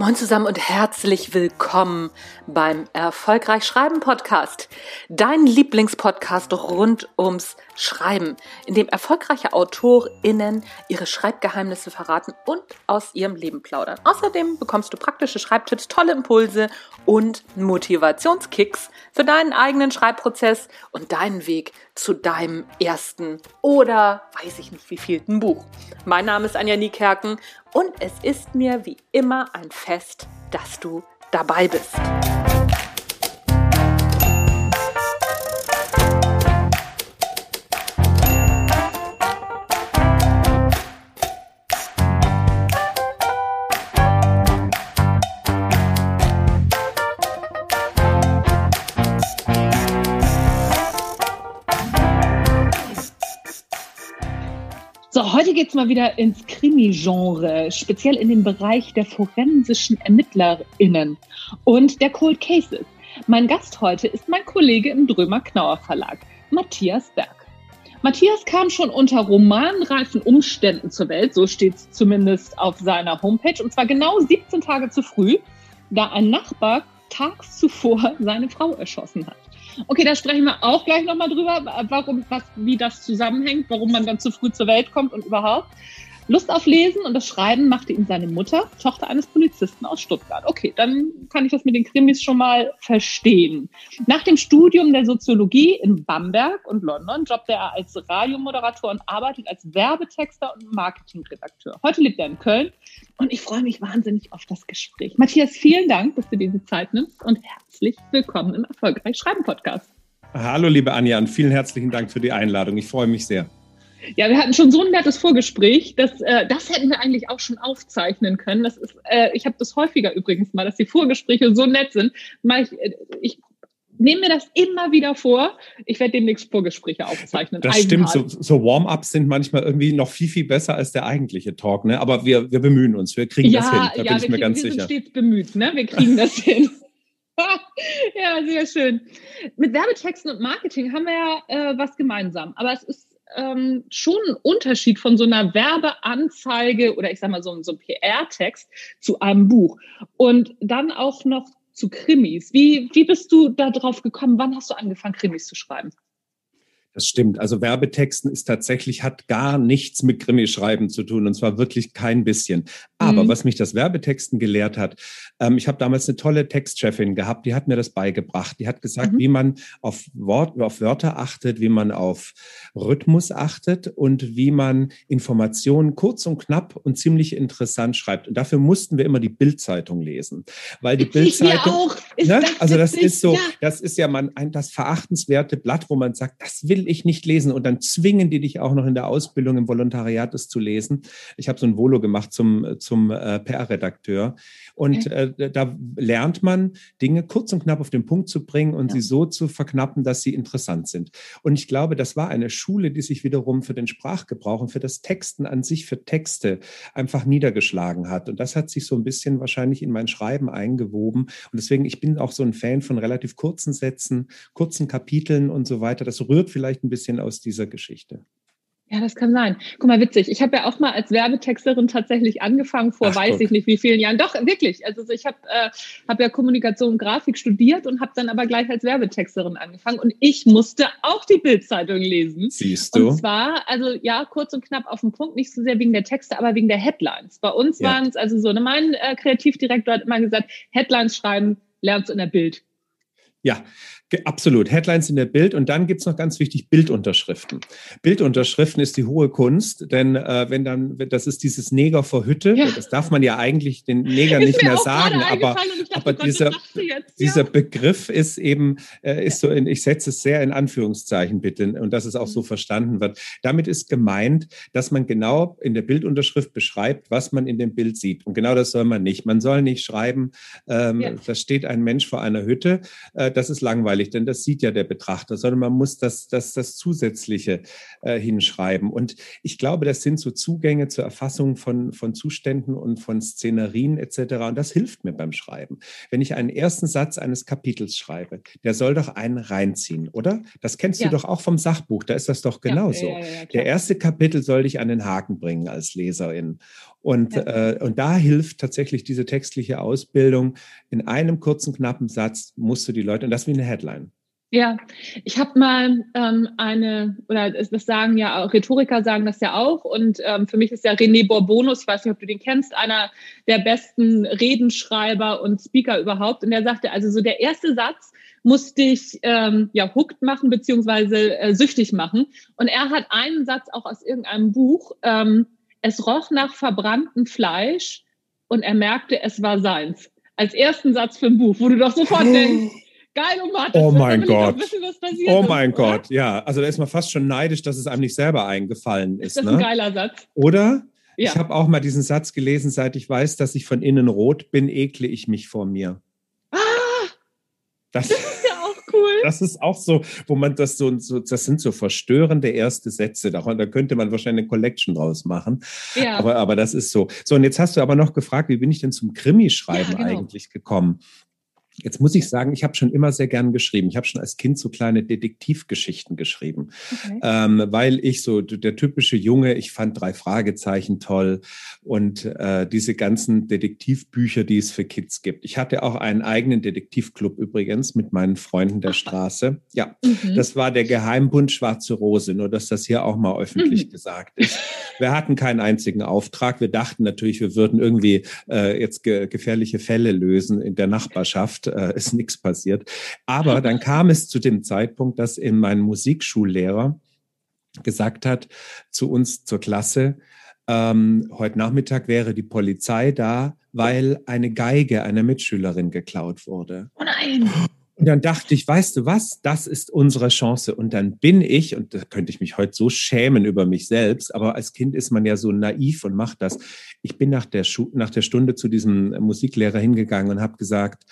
Moin zusammen und herzlich willkommen beim Erfolgreich Schreiben Podcast. Dein Lieblingspodcast rund ums Schreiben, in dem erfolgreiche AutorInnen ihre Schreibgeheimnisse verraten und aus ihrem Leben plaudern. Außerdem bekommst du praktische Schreibtipps, tolle Impulse und Motivationskicks für deinen eigenen Schreibprozess und deinen Weg zu deinem ersten oder weiß ich nicht wievielten Buch. Mein Name ist Anja Niekerken und es ist mir wie immer ein Fest, dass du dabei bist. So, heute geht es mal wieder ins Krimi-Genre, speziell in den Bereich der forensischen ErmittlerInnen und der Cold Cases. Mein Gast heute ist mein Kollege im Drömer Knauer Verlag, Matthias Berg. Matthias kam schon unter romanreifen Umständen zur Welt, so steht es zumindest auf seiner Homepage, und zwar genau 17 Tage zu früh, da ein Nachbar tags zuvor seine Frau erschossen hat. Okay, da sprechen wir auch gleich nochmal drüber, warum, was, wie das zusammenhängt, warum man dann zu früh zur Welt kommt und überhaupt. Lust auf Lesen und das Schreiben machte ihm seine Mutter, Tochter eines Polizisten aus Stuttgart. Okay, dann kann ich das mit den Krimis schon mal verstehen. Nach dem Studium der Soziologie in Bamberg und London jobbte er als Radiomoderator und arbeitet als Werbetexter und Marketingredakteur. Heute lebt er in Köln und ich freue mich wahnsinnig auf das Gespräch. Matthias, vielen Dank, dass du diese Zeit nimmst und herzlich willkommen im Erfolgreich Schreiben Podcast. Hallo, liebe Anja, und vielen herzlichen Dank für die Einladung. Ich freue mich sehr. Ja, wir hatten schon so ein nettes Vorgespräch, dass äh, das hätten wir eigentlich auch schon aufzeichnen können. Das ist, äh, ich habe das häufiger übrigens mal, dass die Vorgespräche so nett sind. Ich, äh, ich nehme mir das immer wieder vor. Ich werde demnächst Vorgespräche aufzeichnen. Das stimmt, so, so Warm-ups sind manchmal irgendwie noch viel, viel besser als der eigentliche Talk. Ne? Aber wir, wir bemühen uns, wir kriegen ja, das hin, da ja, bin ich mir ganz wir sicher. Wir sind stets bemüht, ne? wir kriegen das hin. ja, sehr schön. Mit Werbetexten und Marketing haben wir ja äh, was gemeinsam. Aber es ist ähm, schon ein Unterschied von so einer Werbeanzeige oder ich sag mal so, so ein PR-Text zu einem Buch. Und dann auch noch zu Krimis. Wie, wie bist du da drauf gekommen? Wann hast du angefangen, Krimis zu schreiben? Das stimmt. Also Werbetexten ist tatsächlich, hat gar nichts mit Krimi-Schreiben zu tun und zwar wirklich kein bisschen. Aber mhm. was mich das Werbetexten gelehrt hat, ähm, ich habe damals eine tolle Textchefin gehabt, die hat mir das beigebracht. Die hat gesagt, mhm. wie man auf, Wort, auf Wörter achtet, wie man auf Rhythmus achtet und wie man Informationen kurz und knapp und ziemlich interessant schreibt. Und dafür mussten wir immer die Bildzeitung lesen, weil die Bildzeitung. Ne? also das ist so, ja. das ist ja man ein das verachtenswerte Blatt, wo man sagt, das will ich nicht lesen und dann zwingen die dich auch noch in der Ausbildung im Volontariat das zu lesen. Ich habe so ein Volo gemacht zum, zum äh, PR-Redakteur und okay. äh, da lernt man Dinge kurz und knapp auf den Punkt zu bringen und ja. sie so zu verknappen, dass sie interessant sind. Und ich glaube, das war eine Schule, die sich wiederum für den Sprachgebrauch und für das Texten an sich, für Texte einfach niedergeschlagen hat. Und das hat sich so ein bisschen wahrscheinlich in mein Schreiben eingewoben. Und deswegen, ich bin auch so ein Fan von relativ kurzen Sätzen, kurzen Kapiteln und so weiter. Das rührt vielleicht vielleicht ein bisschen aus dieser Geschichte. Ja, das kann sein. Guck mal, witzig. Ich habe ja auch mal als Werbetexterin tatsächlich angefangen, vor Ach, weiß guck. ich nicht wie vielen Jahren. Doch, wirklich. Also ich habe äh, hab ja Kommunikation und Grafik studiert und habe dann aber gleich als Werbetexterin angefangen. Und ich musste auch die Bildzeitung lesen. Siehst du? Und zwar, also ja, kurz und knapp auf den Punkt, nicht so sehr wegen der Texte, aber wegen der Headlines. Bei uns ja. waren es also so, ne, mein äh, Kreativdirektor hat immer gesagt, Headlines schreiben lernst du in der Bild. Ja, Absolut. Headlines in der Bild und dann gibt's noch ganz wichtig Bildunterschriften. Bildunterschriften ist die hohe Kunst, denn äh, wenn dann, das ist dieses Neger vor Hütte, ja. das darf man ja eigentlich den Neger nicht mehr sagen, aber, dachte, aber dieser, dieser Begriff ist eben, äh, ist so, in, ich setze es sehr in Anführungszeichen bitte und dass es auch mhm. so verstanden wird. Damit ist gemeint, dass man genau in der Bildunterschrift beschreibt, was man in dem Bild sieht. Und genau das soll man nicht. Man soll nicht schreiben, ähm, ja. da steht ein Mensch vor einer Hütte, äh, das ist langweilig langweilig, denn das sieht ja der Betrachter, sondern man muss das, das, das Zusätzliche äh, hinschreiben. Und ich glaube, das sind so Zugänge zur Erfassung von, von Zuständen und von Szenerien etc. Und das hilft mir beim Schreiben. Wenn ich einen ersten Satz eines Kapitels schreibe, der soll doch einen reinziehen, oder? Das kennst ja. du doch auch vom Sachbuch, da ist das doch genauso. Ja, ja, der erste Kapitel soll dich an den Haken bringen als Leserin. Und, ja. äh, und da hilft tatsächlich diese textliche Ausbildung. In einem kurzen, knappen Satz musst du die Leute, und das wie eine Headline. Ja, ich habe mal ähm, eine, oder das sagen ja auch, Rhetoriker sagen das ja auch. Und ähm, für mich ist ja René Bourbonus, ich weiß nicht, ob du den kennst, einer der besten Redenschreiber und Speaker überhaupt. Und der sagte, also so der erste Satz muss dich ähm, ja hooked machen, beziehungsweise äh, süchtig machen. Und er hat einen Satz auch aus irgendeinem Buch, ähm, es roch nach verbranntem Fleisch und er merkte, es war seins. Als ersten Satz für ein Buch, wo du doch sofort denkst, geil, und Martin, oh mein Gott. Wissen, oh mein ist, Gott, oder? ja. Also da ist man fast schon neidisch, dass es einem nicht selber eingefallen ist. Das ist ne? ein geiler Satz. Oder? Ja. Ich habe auch mal diesen Satz gelesen, seit ich weiß, dass ich von innen rot bin, ekle ich mich vor mir. Ah! Das, das ist ja auch cool. Das ist auch so, wo man das so, so das sind so verstörende erste Sätze. Da, da könnte man wahrscheinlich eine Collection draus machen. Ja. Aber, aber das ist so. So, und jetzt hast du aber noch gefragt, wie bin ich denn zum Krimischreiben ja, genau. eigentlich gekommen? Jetzt muss ich sagen, ich habe schon immer sehr gern geschrieben. Ich habe schon als Kind so kleine Detektivgeschichten geschrieben, okay. ähm, weil ich so der typische Junge, ich fand drei Fragezeichen toll und äh, diese ganzen Detektivbücher, die es für Kids gibt. Ich hatte auch einen eigenen Detektivclub übrigens mit meinen Freunden der Straße. Ja, mhm. das war der Geheimbund Schwarze Rose, nur dass das hier auch mal öffentlich mhm. gesagt ist. Wir hatten keinen einzigen Auftrag. Wir dachten natürlich, wir würden irgendwie äh, jetzt ge gefährliche Fälle lösen in der Nachbarschaft äh, ist nichts passiert. Aber dann kam es zu dem Zeitpunkt, dass in mein Musikschullehrer gesagt hat zu uns zur Klasse, ähm, heute Nachmittag wäre die Polizei da, weil eine Geige einer Mitschülerin geklaut wurde. Oh nein! Und dann dachte ich, weißt du was, das ist unsere Chance. Und dann bin ich, und da könnte ich mich heute so schämen über mich selbst, aber als Kind ist man ja so naiv und macht das. Ich bin nach der, Schu nach der Stunde zu diesem Musiklehrer hingegangen und habe gesagt,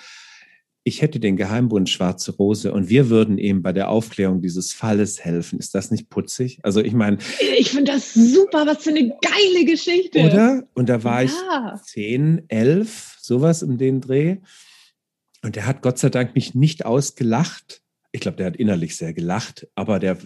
ich hätte den Geheimbund Schwarze Rose und wir würden ihm bei der Aufklärung dieses Falles helfen. Ist das nicht putzig? Also ich meine. Ich finde das super, was für eine geile Geschichte. Oder? Und da war ja. ich zehn, elf, sowas um den Dreh. Und der hat Gott sei Dank mich nicht ausgelacht. Ich glaube, der hat innerlich sehr gelacht, aber der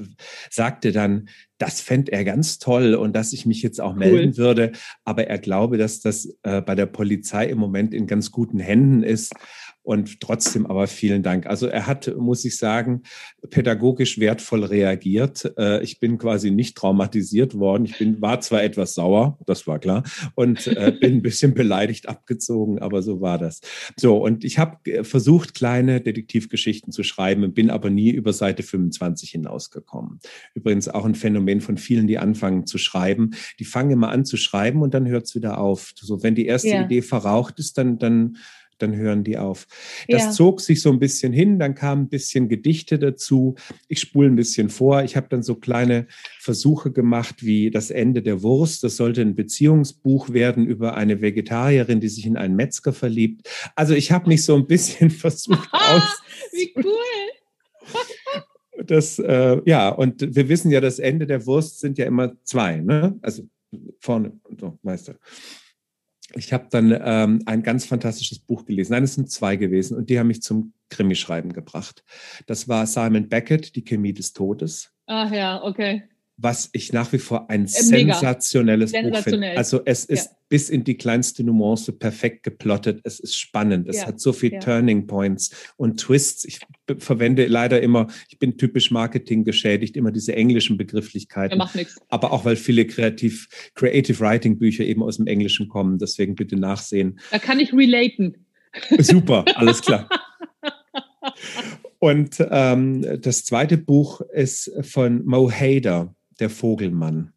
sagte dann, das fände er ganz toll und dass ich mich jetzt auch cool. melden würde. Aber er glaube, dass das äh, bei der Polizei im Moment in ganz guten Händen ist und trotzdem aber vielen Dank. Also er hat, muss ich sagen, pädagogisch wertvoll reagiert. Äh, ich bin quasi nicht traumatisiert worden. Ich bin, war zwar etwas sauer, das war klar, und äh, bin ein bisschen beleidigt abgezogen, aber so war das. So, und ich habe äh, versucht, kleine Detektivgeschichten zu schreiben, bin aber nie über Seite 25 hinausgekommen. Übrigens auch ein Phänomen von vielen, die anfangen zu schreiben. Die fangen immer an zu schreiben und dann hört es wieder auf. So, wenn die erste ja. Idee verraucht ist, dann, dann dann hören die auf. Das ja. zog sich so ein bisschen hin, dann kamen ein bisschen Gedichte dazu. Ich spule ein bisschen vor. Ich habe dann so kleine Versuche gemacht wie das Ende der Wurst. Das sollte ein Beziehungsbuch werden über eine Vegetarierin, die sich in einen Metzger verliebt. Also ich habe mich so ein bisschen versucht aus. Wie cool! Das, äh, ja, und wir wissen ja, das Ende der Wurst sind ja immer zwei, ne? Also vorne, so, weißt du ich habe dann ähm, ein ganz fantastisches Buch gelesen. Nein, es sind zwei gewesen und die haben mich zum Krimischreiben gebracht. Das war Simon Beckett, Die Chemie des Todes. Ach ja, okay was ich nach wie vor ein äh, Mega. sensationelles Buch finde. Also es ist ja. bis in die kleinste Nuance perfekt geplottet. Es ist spannend. Es ja. hat so viel ja. Turning Points und Twists. Ich verwende leider immer, ich bin typisch Marketing geschädigt, immer diese englischen Begrifflichkeiten. macht nichts. Aber auch weil viele kreativ, Creative Writing Bücher eben aus dem Englischen kommen. Deswegen bitte nachsehen. Da kann ich relaten. Super, alles klar. Und ähm, das zweite Buch ist von Mo Hader der Vogelmann.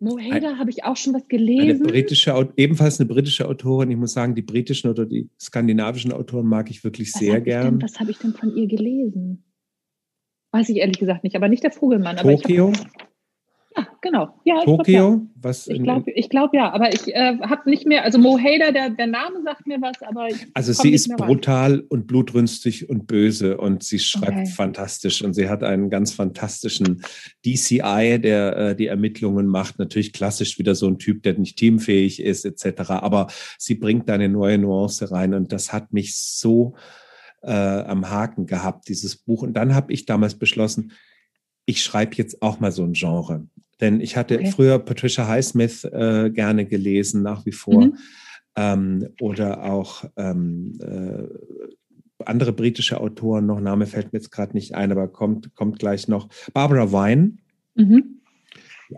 Mohader habe ich auch schon was gelesen. Eine britische, ebenfalls eine britische Autorin. Ich muss sagen, die britischen oder die skandinavischen Autoren mag ich wirklich was sehr gern. Denn, was habe ich denn von ihr gelesen? Weiß ich ehrlich gesagt nicht, aber nicht der Vogelmann. Tokio? Ja, genau. Ja, Tokio? Ich was ich glaube glaub, ja, aber ich äh, habe nicht mehr, also Mo Hader, der, der Name sagt mir was, aber Also sie ist brutal rein. und blutrünstig und böse und sie schreibt okay. fantastisch und sie hat einen ganz fantastischen DCI, der äh, die Ermittlungen macht. Natürlich klassisch wieder so ein Typ, der nicht teamfähig ist etc. Aber sie bringt da eine neue Nuance rein und das hat mich so äh, am Haken gehabt, dieses Buch. Und dann habe ich damals beschlossen, ich schreibe jetzt auch mal so ein Genre Denn ich hatte okay. früher Patricia Highsmith äh, gerne gelesen, nach wie vor. Mhm. Ähm, oder auch ähm, äh, andere britische Autoren, noch Name fällt mir jetzt gerade nicht ein, aber kommt, kommt gleich noch. Barbara Vine. Mhm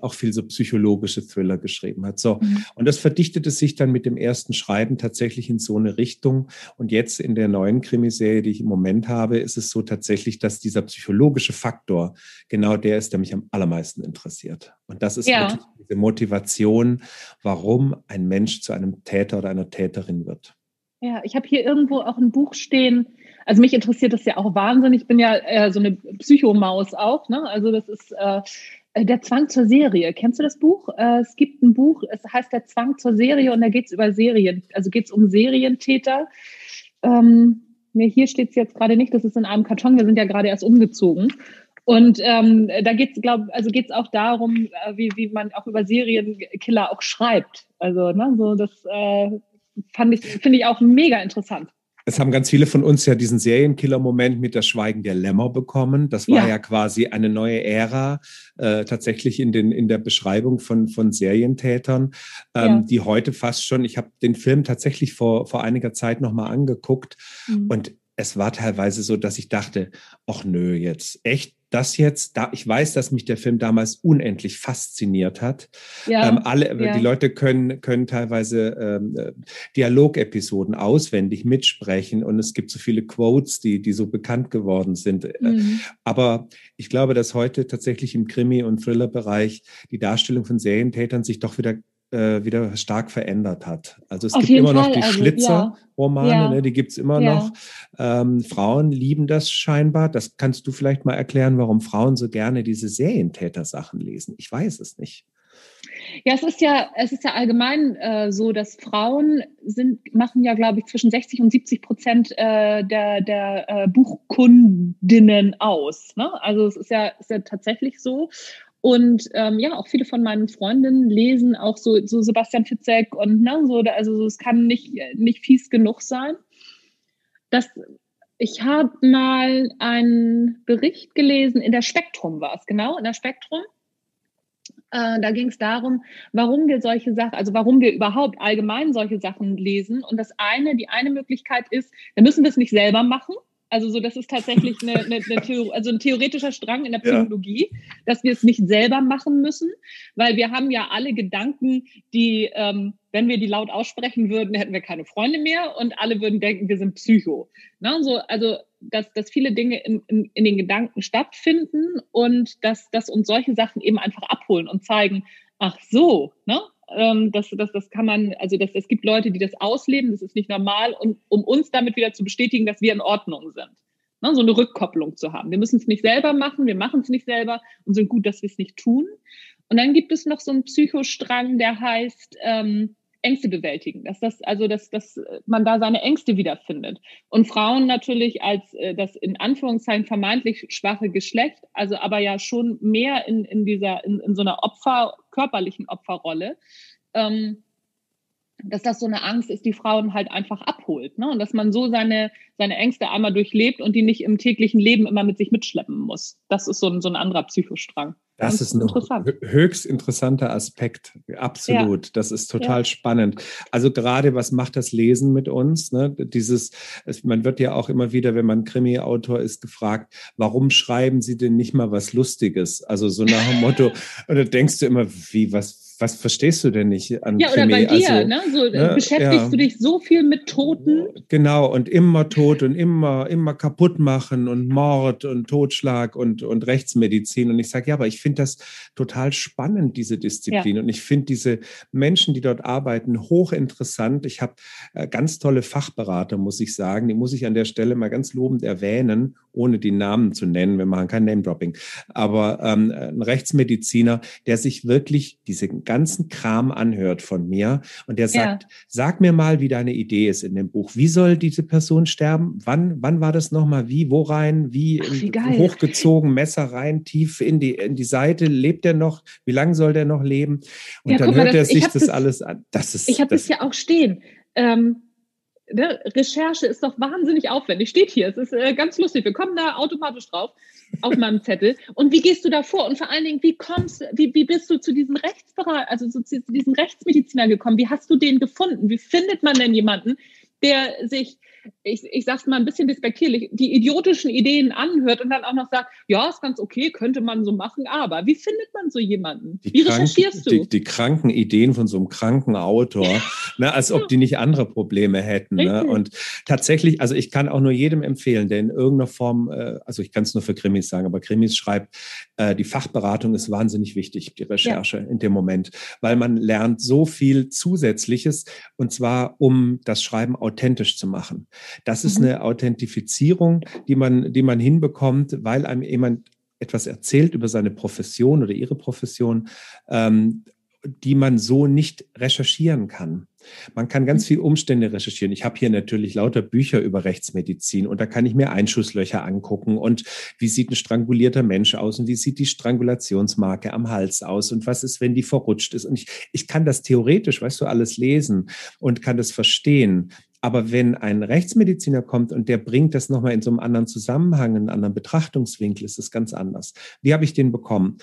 auch viel so psychologische Thriller geschrieben hat. So. Mhm. Und das verdichtete sich dann mit dem ersten Schreiben tatsächlich in so eine Richtung. Und jetzt in der neuen Krimiserie, die ich im Moment habe, ist es so tatsächlich, dass dieser psychologische Faktor genau der ist, der mich am allermeisten interessiert. Und das ist ja. diese Motivation, warum ein Mensch zu einem Täter oder einer Täterin wird. Ja, ich habe hier irgendwo auch ein Buch stehen. Also mich interessiert das ja auch wahnsinnig. Ich bin ja äh, so eine Psychomaus auch. Ne? Also das ist äh, der Zwang zur Serie. Kennst du das Buch? Äh, es gibt ein Buch, es heißt Der Zwang zur Serie und da geht es über Serien, also geht es um Serientäter. Ähm, nee, hier steht es jetzt gerade nicht, das ist in einem Karton, wir sind ja gerade erst umgezogen. Und ähm, da geht es, glaube also geht's auch darum, äh, wie, wie man auch über Serienkiller auch schreibt. Also, ne, so das äh, fand ich, finde ich auch mega interessant es haben ganz viele von uns ja diesen Serienkiller-Moment mit das Schweigen der Lämmer bekommen. Das war ja, ja quasi eine neue Ära äh, tatsächlich in, den, in der Beschreibung von, von Serientätern, ähm, ja. die heute fast schon, ich habe den Film tatsächlich vor, vor einiger Zeit nochmal angeguckt mhm. und es war teilweise so, dass ich dachte, ach nö, jetzt echt das jetzt, da ich weiß, dass mich der Film damals unendlich fasziniert hat. Ja, ähm, alle, ja. die Leute können können teilweise ähm, äh, Dialogepisoden auswendig mitsprechen und es gibt so viele Quotes, die die so bekannt geworden sind. Äh, mhm. Aber ich glaube, dass heute tatsächlich im Krimi- und Thriller-Bereich die Darstellung von Serientätern sich doch wieder äh, wieder stark verändert hat. Also es Auf gibt immer Fall. noch die also, Schlitzer-Romane, ja. ne, die gibt es immer ja. noch. Ähm, Frauen lieben das scheinbar. Das kannst du vielleicht mal erklären, warum Frauen so gerne diese Serientäter-Sachen lesen. Ich weiß es nicht. Ja, es ist ja, es ist ja allgemein äh, so, dass Frauen sind, machen ja, glaube ich, zwischen 60 und 70 Prozent äh, der, der äh, Buchkundinnen aus. Ne? Also es ist ja, ist ja tatsächlich so. Und ähm, ja, auch viele von meinen Freundinnen lesen auch so, so Sebastian Fitzek und ne, so, also es kann nicht, nicht fies genug sein. Das, ich habe mal einen Bericht gelesen, in der Spektrum war es, genau, in der Spektrum. Äh, da ging es darum, warum wir solche Sachen, also warum wir überhaupt allgemein solche Sachen lesen. Und das eine, die eine Möglichkeit ist, da müssen wir es nicht selber machen. Also so, das ist tatsächlich eine, eine, eine Theor also ein theoretischer Strang in der Psychologie, ja. dass wir es nicht selber machen müssen, weil wir haben ja alle Gedanken, die, ähm, wenn wir die laut aussprechen würden, hätten wir keine Freunde mehr und alle würden denken, wir sind Psycho. Ne? So, also dass, dass viele Dinge in, in, in den Gedanken stattfinden und dass, dass uns solche Sachen eben einfach abholen und zeigen, ach so, ne? Ähm, das, das, das kann man, also das, es gibt Leute, die das ausleben, das ist nicht normal, und um uns damit wieder zu bestätigen, dass wir in Ordnung sind. Ne, so eine Rückkopplung zu haben. Wir müssen es nicht selber machen, wir machen es nicht selber und sind gut, dass wir es nicht tun. Und dann gibt es noch so einen Psychostrang, der heißt, ähm, Ängste bewältigen, dass das also dass, dass man da seine Ängste wiederfindet und Frauen natürlich als äh, das in Anführungszeichen vermeintlich schwache Geschlecht, also aber ja schon mehr in, in dieser in, in so einer Opfer körperlichen Opferrolle. Ähm, dass das so eine Angst ist, die Frauen halt einfach abholt. Ne? Und dass man so seine, seine Ängste einmal durchlebt und die nicht im täglichen Leben immer mit sich mitschleppen muss. Das ist so ein, so ein anderer Psychostrang. Das ist ein höchst interessanter Aspekt. Absolut. Ja. Das ist total ja. spannend. Also gerade, was macht das Lesen mit uns? Ne? Dieses, man wird ja auch immer wieder, wenn man Krimi-Autor ist, gefragt, warum schreiben Sie denn nicht mal was Lustiges? Also so nach dem Motto, oder denkst du immer, wie, was, was verstehst du denn nicht an Ja, oder bei dir, also, ne? So, ne? beschäftigst ja. du dich so viel mit Toten. Genau, und immer tot und immer, immer kaputt machen und Mord und Totschlag und, und Rechtsmedizin. Und ich sage, ja, aber ich finde das total spannend, diese Disziplin. Ja. Und ich finde diese Menschen, die dort arbeiten, hochinteressant. Ich habe äh, ganz tolle Fachberater, muss ich sagen. Die muss ich an der Stelle mal ganz lobend erwähnen, ohne die Namen zu nennen. Wir machen kein Name-Dropping. Aber ähm, ein Rechtsmediziner, der sich wirklich diese ganzen Kram anhört von mir und der sagt, ja. sag mir mal, wie deine Idee ist in dem Buch. Wie soll diese Person sterben? Wann, wann war das nochmal? Wie, wo rein? Wie, Ach, wie hochgezogen, Messer rein, tief in die, in die Seite? Lebt er noch? Wie lange soll der noch leben? Und ja, dann hört mal, das, er sich das, das, alles an. Das ist, ich habe das ja auch stehen. Ähm, ne, Recherche ist doch wahnsinnig aufwendig. Steht hier, es ist äh, ganz lustig. Wir kommen da automatisch drauf auf meinem Zettel. Und wie gehst du da vor? Und vor allen Dingen, wie kommst, wie, wie bist du zu diesem Rechtsbereich, also zu diesem Rechtsmediziner gekommen? Wie hast du den gefunden? Wie findet man denn jemanden, der sich ich, ich sag's mal ein bisschen despektierlich, die idiotischen Ideen anhört und dann auch noch sagt, ja, ist ganz okay, könnte man so machen, aber wie findet man so jemanden? Die wie kranken, recherchierst du? Die, die, kranken Ideen von so einem kranken Autor, ne, als ob die nicht andere Probleme hätten. Ne? Und tatsächlich, also ich kann auch nur jedem empfehlen, der in irgendeiner Form, äh, also ich kann es nur für Krimis sagen, aber Krimis schreibt, äh, die Fachberatung ist wahnsinnig wichtig, die Recherche ja. in dem Moment, weil man lernt so viel Zusätzliches und zwar, um das Schreiben authentisch zu machen. Das ist mhm. eine Authentifizierung, die man, die man hinbekommt, weil einem jemand etwas erzählt über seine Profession oder ihre Profession, ähm, die man so nicht recherchieren kann. Man kann ganz mhm. viele Umstände recherchieren. Ich habe hier natürlich lauter Bücher über Rechtsmedizin und da kann ich mir Einschusslöcher angucken und wie sieht ein strangulierter Mensch aus und wie sieht die Strangulationsmarke am Hals aus und was ist, wenn die verrutscht ist. Und ich, ich kann das theoretisch, weißt du, alles lesen und kann das verstehen. Aber wenn ein Rechtsmediziner kommt und der bringt das nochmal in so einem anderen Zusammenhang, in einem anderen Betrachtungswinkel, ist es ganz anders. Wie habe ich den bekommen?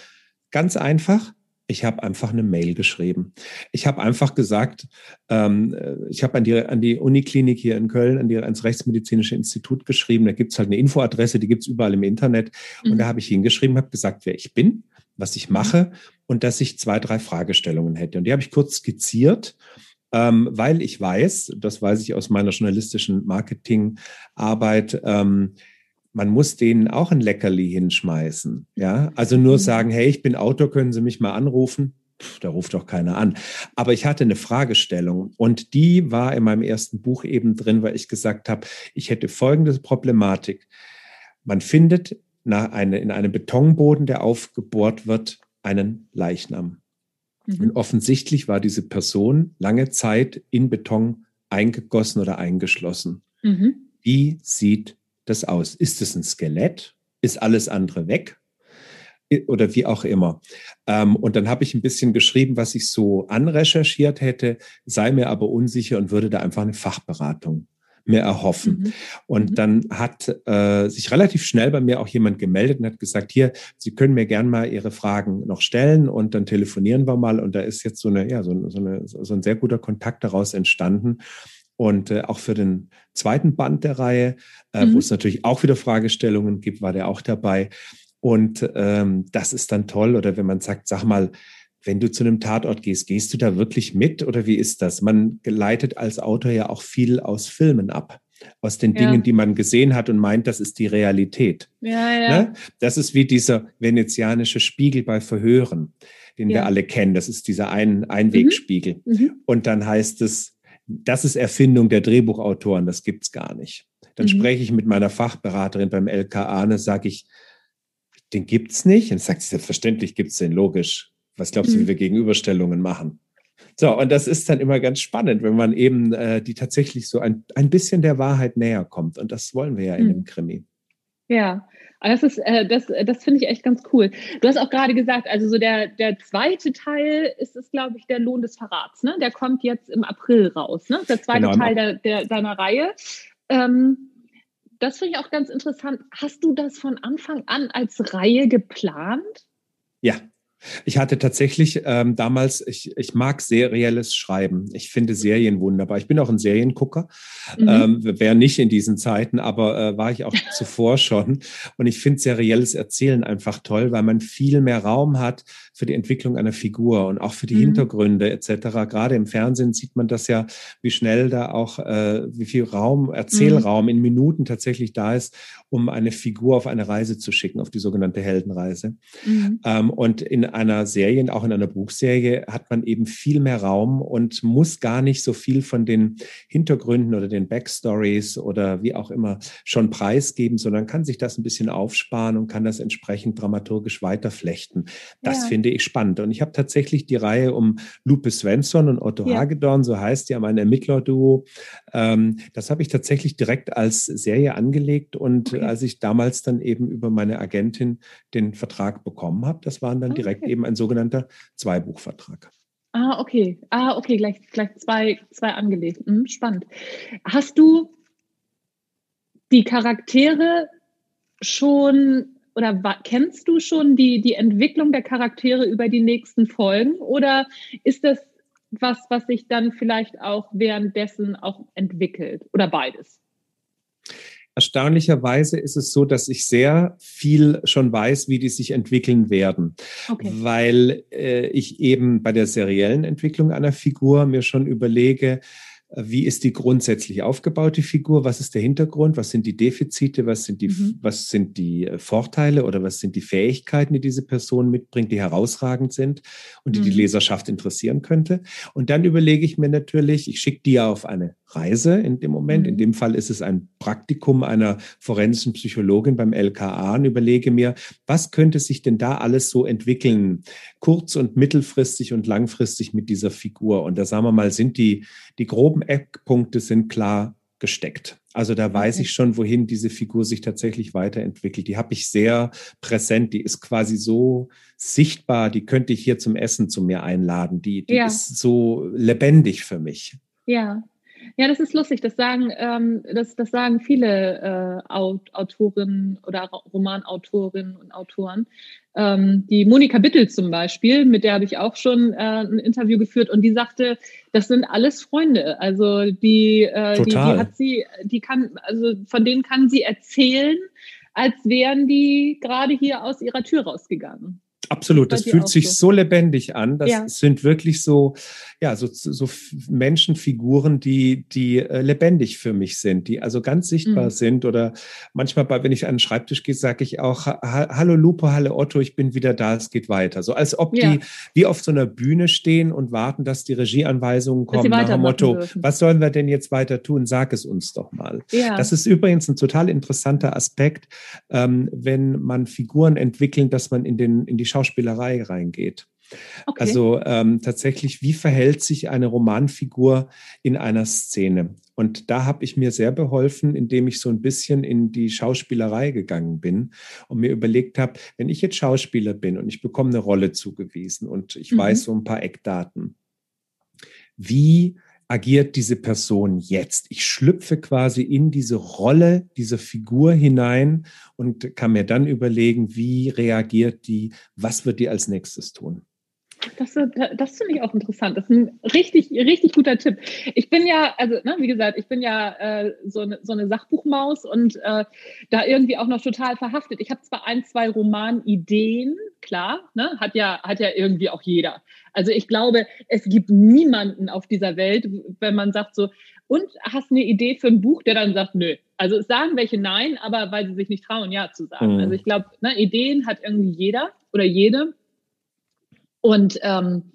Ganz einfach. Ich habe einfach eine Mail geschrieben. Ich habe einfach gesagt, ähm, ich habe an die, an die Uniklinik hier in Köln, an die, ans Rechtsmedizinische Institut geschrieben. Da gibt es halt eine Infoadresse, die gibt es überall im Internet. Mhm. Und da habe ich hingeschrieben, habe gesagt, wer ich bin, was ich mache und dass ich zwei, drei Fragestellungen hätte. Und die habe ich kurz skizziert ähm, weil ich weiß, das weiß ich aus meiner journalistischen Marketingarbeit, ähm, man muss denen auch ein Leckerli hinschmeißen. Ja, also nur mhm. sagen, hey, ich bin Autor, können Sie mich mal anrufen? Puh, da ruft doch keiner an. Aber ich hatte eine Fragestellung und die war in meinem ersten Buch eben drin, weil ich gesagt habe, ich hätte folgende Problematik. Man findet eine, in einem Betonboden, der aufgebohrt wird, einen Leichnam. Mhm. Und offensichtlich war diese Person lange Zeit in Beton eingegossen oder eingeschlossen. Mhm. Wie sieht das aus? Ist es ein Skelett? Ist alles andere weg? Oder wie auch immer. Ähm, und dann habe ich ein bisschen geschrieben, was ich so anrecherchiert hätte, sei mir aber unsicher und würde da einfach eine Fachberatung mehr erhoffen. Mhm. Und mhm. dann hat äh, sich relativ schnell bei mir auch jemand gemeldet und hat gesagt, hier, Sie können mir gern mal Ihre Fragen noch stellen und dann telefonieren wir mal. Und da ist jetzt so eine, ja, so, so, eine, so ein sehr guter Kontakt daraus entstanden. Und äh, auch für den zweiten Band der Reihe, äh, mhm. wo es natürlich auch wieder Fragestellungen gibt, war der auch dabei. Und ähm, das ist dann toll. Oder wenn man sagt, sag mal, wenn du zu einem Tatort gehst, gehst du da wirklich mit oder wie ist das? Man leitet als Autor ja auch viel aus Filmen ab, aus den Dingen, ja. die man gesehen hat und meint, das ist die Realität. Ja, ja. Ne? Das ist wie dieser venezianische Spiegel bei Verhören, den wir alle kennen. Das ist dieser Ein Einwegspiegel. Mhm. Mhm. Und dann heißt es, das ist Erfindung der Drehbuchautoren, das gibt's gar nicht. Dann mhm. spreche ich mit meiner Fachberaterin beim LKA und sage ich, den gibt's nicht. Und sagt sie, selbstverständlich gibt's den, logisch. Was glaubst du, wie mhm. wir Gegenüberstellungen machen? So, und das ist dann immer ganz spannend, wenn man eben äh, die tatsächlich so ein, ein bisschen der Wahrheit näher kommt. Und das wollen wir ja in dem mhm. Krimi. Ja, das ist, äh, das, das finde ich echt ganz cool. Du hast auch gerade gesagt, also so der, der zweite Teil ist es, glaube ich, der Lohn des Verrats. Ne? Der kommt jetzt im April raus. Ne? Der zweite genau. Teil der, der, deiner Reihe. Ähm, das finde ich auch ganz interessant. Hast du das von Anfang an als Reihe geplant? Ja, ich hatte tatsächlich ähm, damals, ich, ich mag serielles Schreiben. Ich finde Serien wunderbar. Ich bin auch ein Seriengucker. Mhm. Ähm, Wäre nicht in diesen Zeiten, aber äh, war ich auch zuvor schon. Und ich finde serielles Erzählen einfach toll, weil man viel mehr Raum hat für die Entwicklung einer Figur und auch für die mhm. Hintergründe etc. Gerade im Fernsehen sieht man das ja, wie schnell da auch, äh, wie viel Raum, Erzählraum mhm. in Minuten tatsächlich da ist, um eine Figur auf eine Reise zu schicken, auf die sogenannte Heldenreise. Mhm. Ähm, und in einer Serie, auch in einer Buchserie, hat man eben viel mehr Raum und muss gar nicht so viel von den Hintergründen oder den Backstories oder wie auch immer schon preisgeben, sondern kann sich das ein bisschen aufsparen und kann das entsprechend dramaturgisch weiterflechten. Das ja. finde ich spannend. Und ich habe tatsächlich die Reihe um Lupe Svensson und Otto ja. Hagedorn, so heißt ja mein Ermittlerduo. Ähm, das habe ich tatsächlich direkt als Serie angelegt und okay. als ich damals dann eben über meine Agentin den Vertrag bekommen habe, das waren dann okay. direkt eben ein sogenannter Zweibuchvertrag. Ah, okay. Ah, okay, gleich, gleich zwei, zwei angelegt. Hm, spannend. Hast du die Charaktere schon oder kennst du schon die, die Entwicklung der Charaktere über die nächsten Folgen? Oder ist das was, was sich dann vielleicht auch währenddessen auch entwickelt? Oder beides? Erstaunlicherweise ist es so, dass ich sehr viel schon weiß, wie die sich entwickeln werden, okay. weil äh, ich eben bei der seriellen Entwicklung einer Figur mir schon überlege, wie ist die grundsätzlich aufgebaute Figur? Was ist der Hintergrund? Was sind die Defizite? Was sind die, mhm. was sind die äh, Vorteile oder was sind die Fähigkeiten, die diese Person mitbringt, die herausragend sind und die mhm. die Leserschaft interessieren könnte? Und dann überlege ich mir natürlich, ich schicke die auf eine Reise in dem Moment. Mhm. In dem Fall ist es ein Praktikum einer forensischen Psychologin beim LKA und überlege mir, was könnte sich denn da alles so entwickeln, kurz- und mittelfristig und langfristig mit dieser Figur? Und da sagen wir mal, sind die, die groben Eckpunkte sind klar gesteckt. Also da weiß ich schon, wohin diese Figur sich tatsächlich weiterentwickelt. Die habe ich sehr präsent. Die ist quasi so sichtbar. Die könnte ich hier zum Essen zu mir einladen. Die, die ja. ist so lebendig für mich. Ja, ja, das ist lustig. Das sagen, ähm, das, das sagen viele äh, Autorinnen oder Romanautorinnen und Autoren. Ähm, die Monika Bittel zum Beispiel, mit der habe ich auch schon äh, ein Interview geführt und die sagte, das sind alles Freunde. Also die, äh, die, die hat sie, die kann, also von denen kann sie erzählen, als wären die gerade hier aus ihrer Tür rausgegangen. Absolut, das fühlt sich so. so. lebendig an. Das ja. sind wirklich so, ja, so, so Menschenfiguren, die, die äh, lebendig für mich sind, die also ganz sichtbar mhm. sind. Oder manchmal, bei, wenn ich an den Schreibtisch gehe, sage ich auch, hallo Lupo, hallo Otto, ich bin wieder da, es geht weiter. So als ob ja. die wie auf so einer Bühne stehen und warten, dass die Regieanweisungen kommen nach dem Motto, dürfen. was sollen wir denn jetzt weiter tun? Sag es uns doch mal. Ja. Das ist übrigens ein total interessanter Aspekt, ähm, wenn man Figuren entwickeln, dass man in, den, in die Schauspielerei reingeht. Okay. Also ähm, tatsächlich, wie verhält sich eine Romanfigur in einer Szene? Und da habe ich mir sehr beholfen, indem ich so ein bisschen in die Schauspielerei gegangen bin und mir überlegt habe, wenn ich jetzt Schauspieler bin und ich bekomme eine Rolle zugewiesen und ich mhm. weiß so ein paar Eckdaten, wie agiert diese Person jetzt? Ich schlüpfe quasi in diese Rolle dieser Figur hinein und kann mir dann überlegen, wie reagiert die, was wird die als nächstes tun? Das, das finde ich auch interessant. Das ist ein richtig, richtig guter Tipp. Ich bin ja, also ne, wie gesagt, ich bin ja äh, so, eine, so eine Sachbuchmaus und äh, da irgendwie auch noch total verhaftet. Ich habe zwar ein, zwei Romanideen, klar, ne, hat ja, hat ja irgendwie auch jeder. Also ich glaube, es gibt niemanden auf dieser Welt, wenn man sagt so, und hast eine Idee für ein Buch, der dann sagt, nö. Also es sagen welche nein, aber weil sie sich nicht trauen, ja zu sagen. Mhm. Also ich glaube, ne, Ideen hat irgendwie jeder oder jede. Und ähm,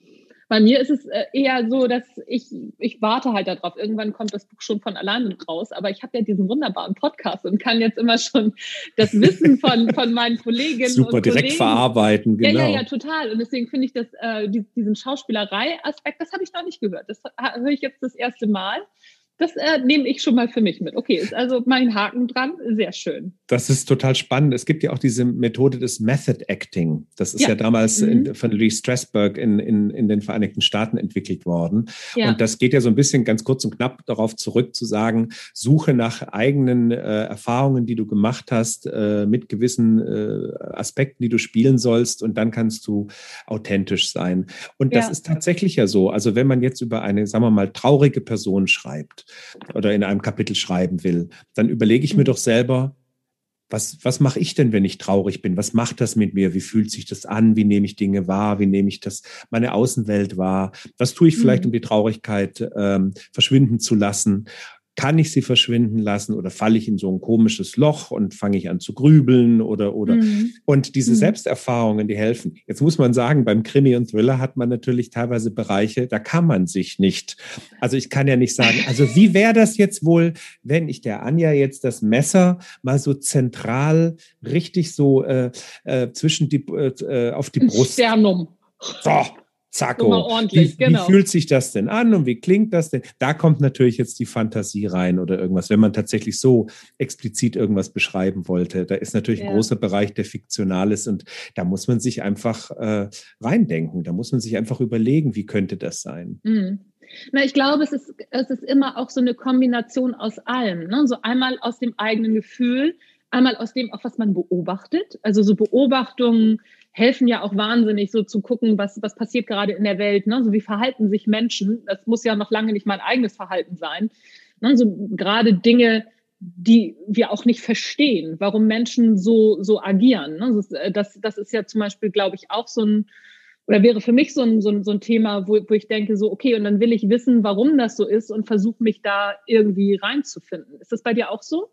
bei mir ist es äh, eher so, dass ich, ich warte halt darauf. Irgendwann kommt das Buch schon von alleine raus. Aber ich habe ja diesen wunderbaren Podcast und kann jetzt immer schon das Wissen von, von meinen Kolleginnen Super, und direkt Kollegen, verarbeiten, genau. Ja, ja, ja, total. Und deswegen finde ich das, äh, diesen Schauspielerei-Aspekt, das habe ich noch nicht gehört. Das höre ich jetzt das erste Mal. Das äh, nehme ich schon mal für mich mit. Okay, ist also mein Haken dran. Sehr schön. Das ist total spannend. Es gibt ja auch diese Methode des Method Acting. Das ist ja, ja damals mhm. in, von Lee Strasberg in, in, in den Vereinigten Staaten entwickelt worden. Ja. Und das geht ja so ein bisschen ganz kurz und knapp darauf zurück zu sagen, suche nach eigenen äh, Erfahrungen, die du gemacht hast, äh, mit gewissen äh, Aspekten, die du spielen sollst. Und dann kannst du authentisch sein. Und das ja. ist tatsächlich ja so. Also wenn man jetzt über eine, sagen wir mal, traurige Person schreibt, oder in einem Kapitel schreiben will, dann überlege ich mir mhm. doch selber, was, was mache ich denn, wenn ich traurig bin? Was macht das mit mir? Wie fühlt sich das an? Wie nehme ich Dinge wahr? Wie nehme ich das meine Außenwelt wahr? Was tue ich vielleicht, mhm. um die Traurigkeit ähm, verschwinden zu lassen? Kann ich sie verschwinden lassen oder falle ich in so ein komisches Loch und fange ich an zu grübeln oder oder mhm. und diese mhm. Selbsterfahrungen, die helfen. Jetzt muss man sagen, beim Krimi und Thriller hat man natürlich teilweise Bereiche, da kann man sich nicht. Also ich kann ja nicht sagen, also wie wäre das jetzt wohl, wenn ich der Anja jetzt das Messer mal so zentral richtig so äh, äh, zwischen die äh, auf die Brust Sternum. So, Zacko. Ordentlich, wie, genau. wie fühlt sich das denn an und wie klingt das denn? Da kommt natürlich jetzt die Fantasie rein oder irgendwas, wenn man tatsächlich so explizit irgendwas beschreiben wollte. Da ist natürlich ja. ein großer Bereich, der fiktional ist und da muss man sich einfach äh, reindenken. Da muss man sich einfach überlegen, wie könnte das sein. Mhm. Na, ich glaube, es ist, es ist immer auch so eine Kombination aus allem. Ne? So einmal aus dem eigenen Gefühl, einmal aus dem, auch was man beobachtet. Also so Beobachtungen helfen ja auch wahnsinnig, so zu gucken, was, was passiert gerade in der Welt. Ne? So wie verhalten sich Menschen. Das muss ja noch lange nicht mein eigenes Verhalten sein. Ne? So gerade Dinge, die wir auch nicht verstehen, warum Menschen so, so agieren. Ne? Das, äh, das, das ist ja zum Beispiel, glaube ich, auch so ein, oder wäre für mich so ein, so ein, so ein Thema, wo, wo ich denke, so, okay, und dann will ich wissen, warum das so ist und versuche mich da irgendwie reinzufinden. Ist das bei dir auch so?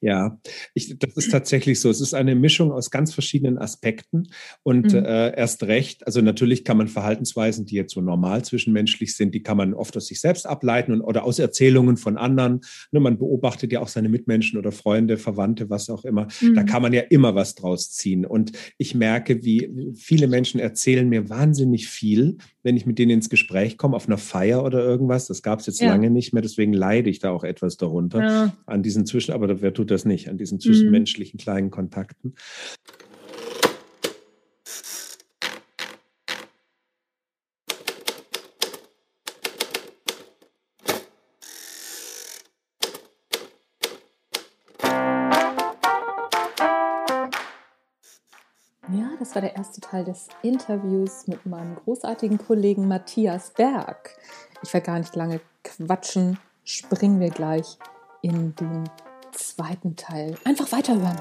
Ja, ich, das ist tatsächlich so. Es ist eine Mischung aus ganz verschiedenen Aspekten und mhm. äh, erst recht, also natürlich kann man Verhaltensweisen, die jetzt so normal zwischenmenschlich sind, die kann man oft aus sich selbst ableiten und, oder aus Erzählungen von anderen. Ne, man beobachtet ja auch seine Mitmenschen oder Freunde, Verwandte, was auch immer. Mhm. Da kann man ja immer was draus ziehen. Und ich merke, wie viele Menschen erzählen mir wahnsinnig viel, wenn ich mit denen ins Gespräch komme, auf einer Feier oder irgendwas. Das gab es jetzt ja. lange nicht mehr, deswegen leide ich da auch etwas darunter ja. an diesen Zwischen, aber wer tut das nicht, an diesen zwischenmenschlichen kleinen Kontakten. Ja, das war der erste Teil des Interviews mit meinem großartigen Kollegen Matthias Berg. Ich werde gar nicht lange quatschen, springen wir gleich in den zweiten Teil. Einfach weiterhören.